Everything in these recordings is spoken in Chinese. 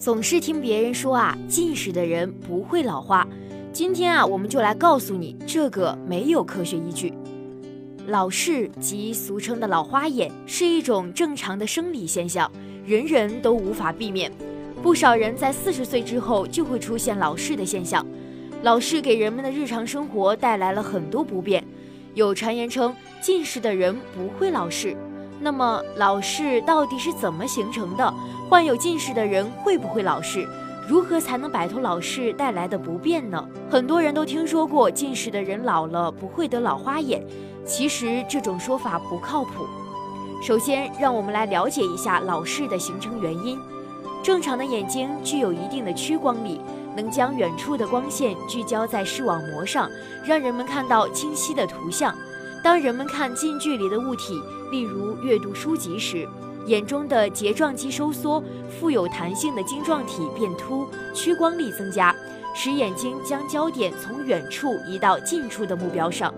总是听别人说啊，近视的人不会老花。今天啊，我们就来告诉你，这个没有科学依据。老视即俗称的老花眼，是一种正常的生理现象，人人都无法避免。不少人在四十岁之后就会出现老视的现象。老视给人们的日常生活带来了很多不便。有传言称，近视的人不会老视。那么老视到底是怎么形成的？患有近视的人会不会老视？如何才能摆脱老视带来的不便呢？很多人都听说过近视的人老了不会得老花眼，其实这种说法不靠谱。首先，让我们来了解一下老视的形成原因。正常的眼睛具有一定的屈光力，能将远处的光线聚焦在视网膜上，让人们看到清晰的图像。当人们看近距离的物体，例如阅读书籍时，眼中的睫状肌收缩，富有弹性的晶状体变凸，屈光力增加，使眼睛将焦点从远处移到近处的目标上。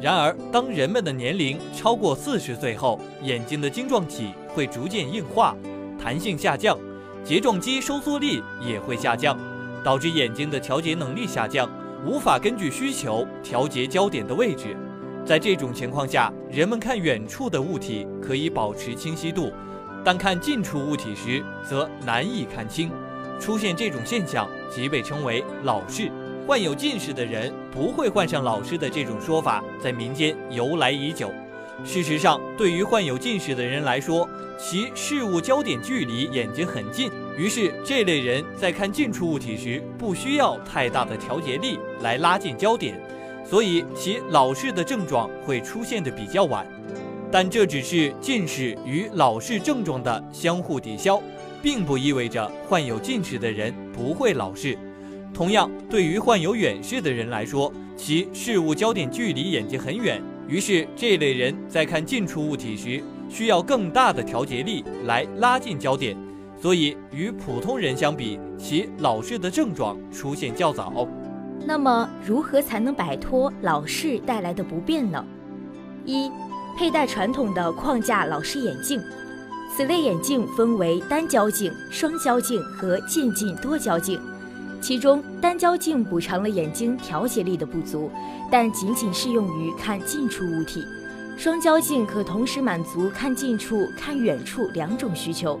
然而，当人们的年龄超过四十岁后，眼睛的晶状体会逐渐硬化，弹性下降，睫状肌收缩力也会下降，导致眼睛的调节能力下降，无法根据需求调节焦点的位置。在这种情况下，人们看远处的物体可以保持清晰度，但看近处物体时则难以看清。出现这种现象即被称为老视。患有近视的人不会患上老视的这种说法，在民间由来已久。事实上，对于患有近视的人来说，其视物焦点距离眼睛很近，于是这类人在看近处物体时不需要太大的调节力来拉近焦点。所以其老视的症状会出现的比较晚，但这只是近视与老视症状的相互抵消，并不意味着患有近视的人不会老视。同样，对于患有远视的人来说，其视物焦点距离眼睛很远，于是这类人在看近处物体时需要更大的调节力来拉近焦点，所以与普通人相比，其老视的症状出现较早。那么，如何才能摆脱老视带来的不便呢？一、佩戴传统的框架老式眼镜。此类眼镜分为单焦镜、双焦镜和渐进多焦镜。其中，单焦镜补偿了眼睛调节力的不足，但仅仅适用于看近处物体；双焦镜可同时满足看近处、看远处两种需求。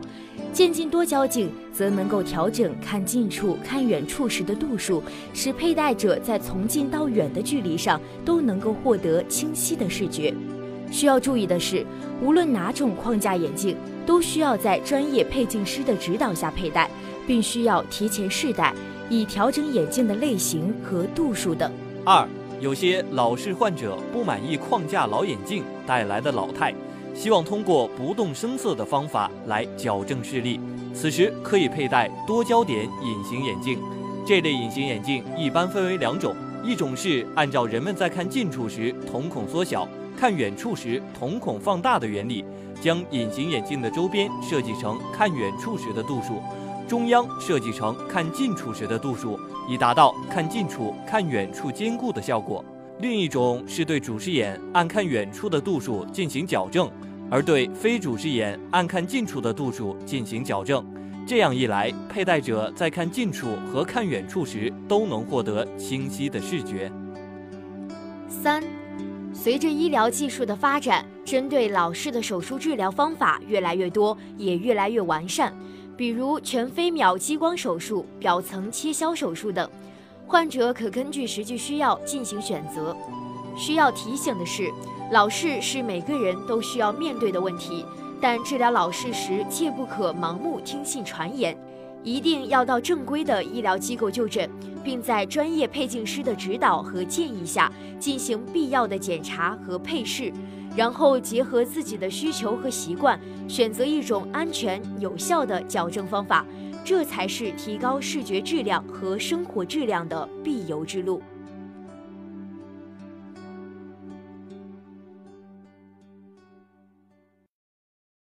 渐进多焦镜则能够调整看近处、看远处时的度数，使佩戴者在从近到远的距离上都能够获得清晰的视觉。需要注意的是，无论哪种框架眼镜，都需要在专业配镜师的指导下佩戴，并需要提前试戴，以调整眼镜的类型和度数等。二，有些老视患者不满意框架老眼镜带来的老态。希望通过不动声色的方法来矫正视力，此时可以佩戴多焦点隐形眼镜。这类隐形眼镜一般分为两种，一种是按照人们在看近处时瞳孔缩小，看远处时瞳孔放大的原理，将隐形眼镜的周边设计成看远处时的度数，中央设计成看近处时的度数，以达到看近处、看远处兼顾的效果。另一种是对主视眼按看远处的度数进行矫正。而对非主视眼按看近处的度数进行矫正，这样一来，佩戴者在看近处和看远处时都能获得清晰的视觉。三，随着医疗技术的发展，针对老视的手术治疗方法越来越多，也越来越完善，比如全飞秒激光手术、表层切削手术等，患者可根据实际需要进行选择。需要提醒的是。老视是每个人都需要面对的问题，但治疗老视时切不可盲目听信传言，一定要到正规的医疗机构就诊，并在专业配镜师的指导和建议下进行必要的检查和配饰，然后结合自己的需求和习惯，选择一种安全有效的矫正方法，这才是提高视觉质量和生活质量的必由之路。